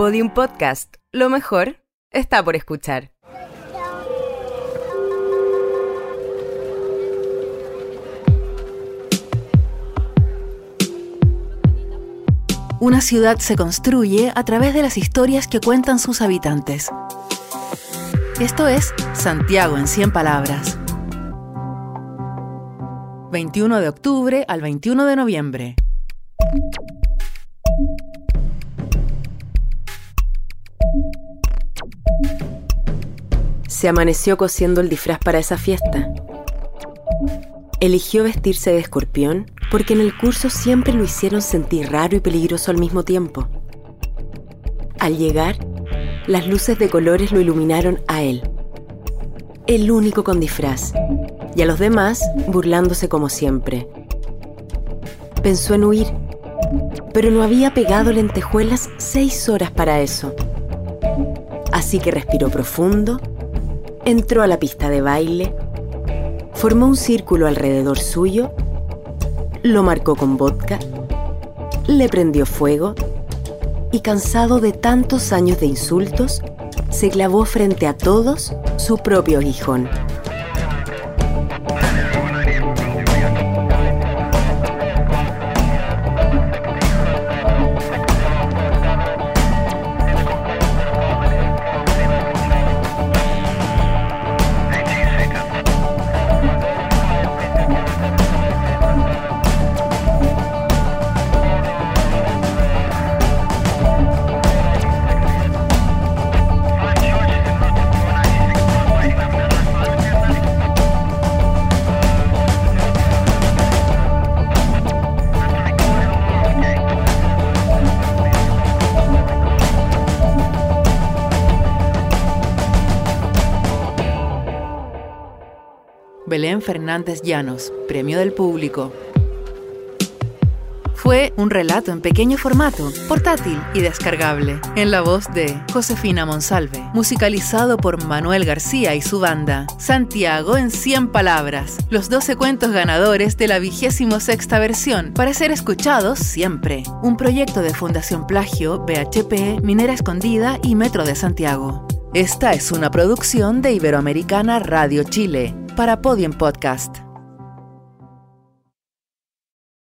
Podium Podcast. Lo mejor está por escuchar. Una ciudad se construye a través de las historias que cuentan sus habitantes. Esto es Santiago en 100 palabras. 21 de octubre al 21 de noviembre. Se amaneció cosiendo el disfraz para esa fiesta. Eligió vestirse de escorpión porque en el curso siempre lo hicieron sentir raro y peligroso al mismo tiempo. Al llegar, las luces de colores lo iluminaron a él, el único con disfraz, y a los demás burlándose como siempre. Pensó en huir, pero no había pegado lentejuelas seis horas para eso. Así que respiró profundo, entró a la pista de baile, formó un círculo alrededor suyo, lo marcó con vodka, le prendió fuego y cansado de tantos años de insultos, se clavó frente a todos su propio aguijón. Belén Fernández Llanos, Premio del Público. Fue un relato en pequeño formato, portátil y descargable, en la voz de Josefina Monsalve, musicalizado por Manuel García y su banda. Santiago en 100 palabras, los 12 cuentos ganadores de la vigésimo sexta versión, para ser escuchados siempre. Un proyecto de Fundación Plagio, BHP, Minera Escondida y Metro de Santiago. Esta es una producción de Iberoamericana Radio Chile para Podium Podcast.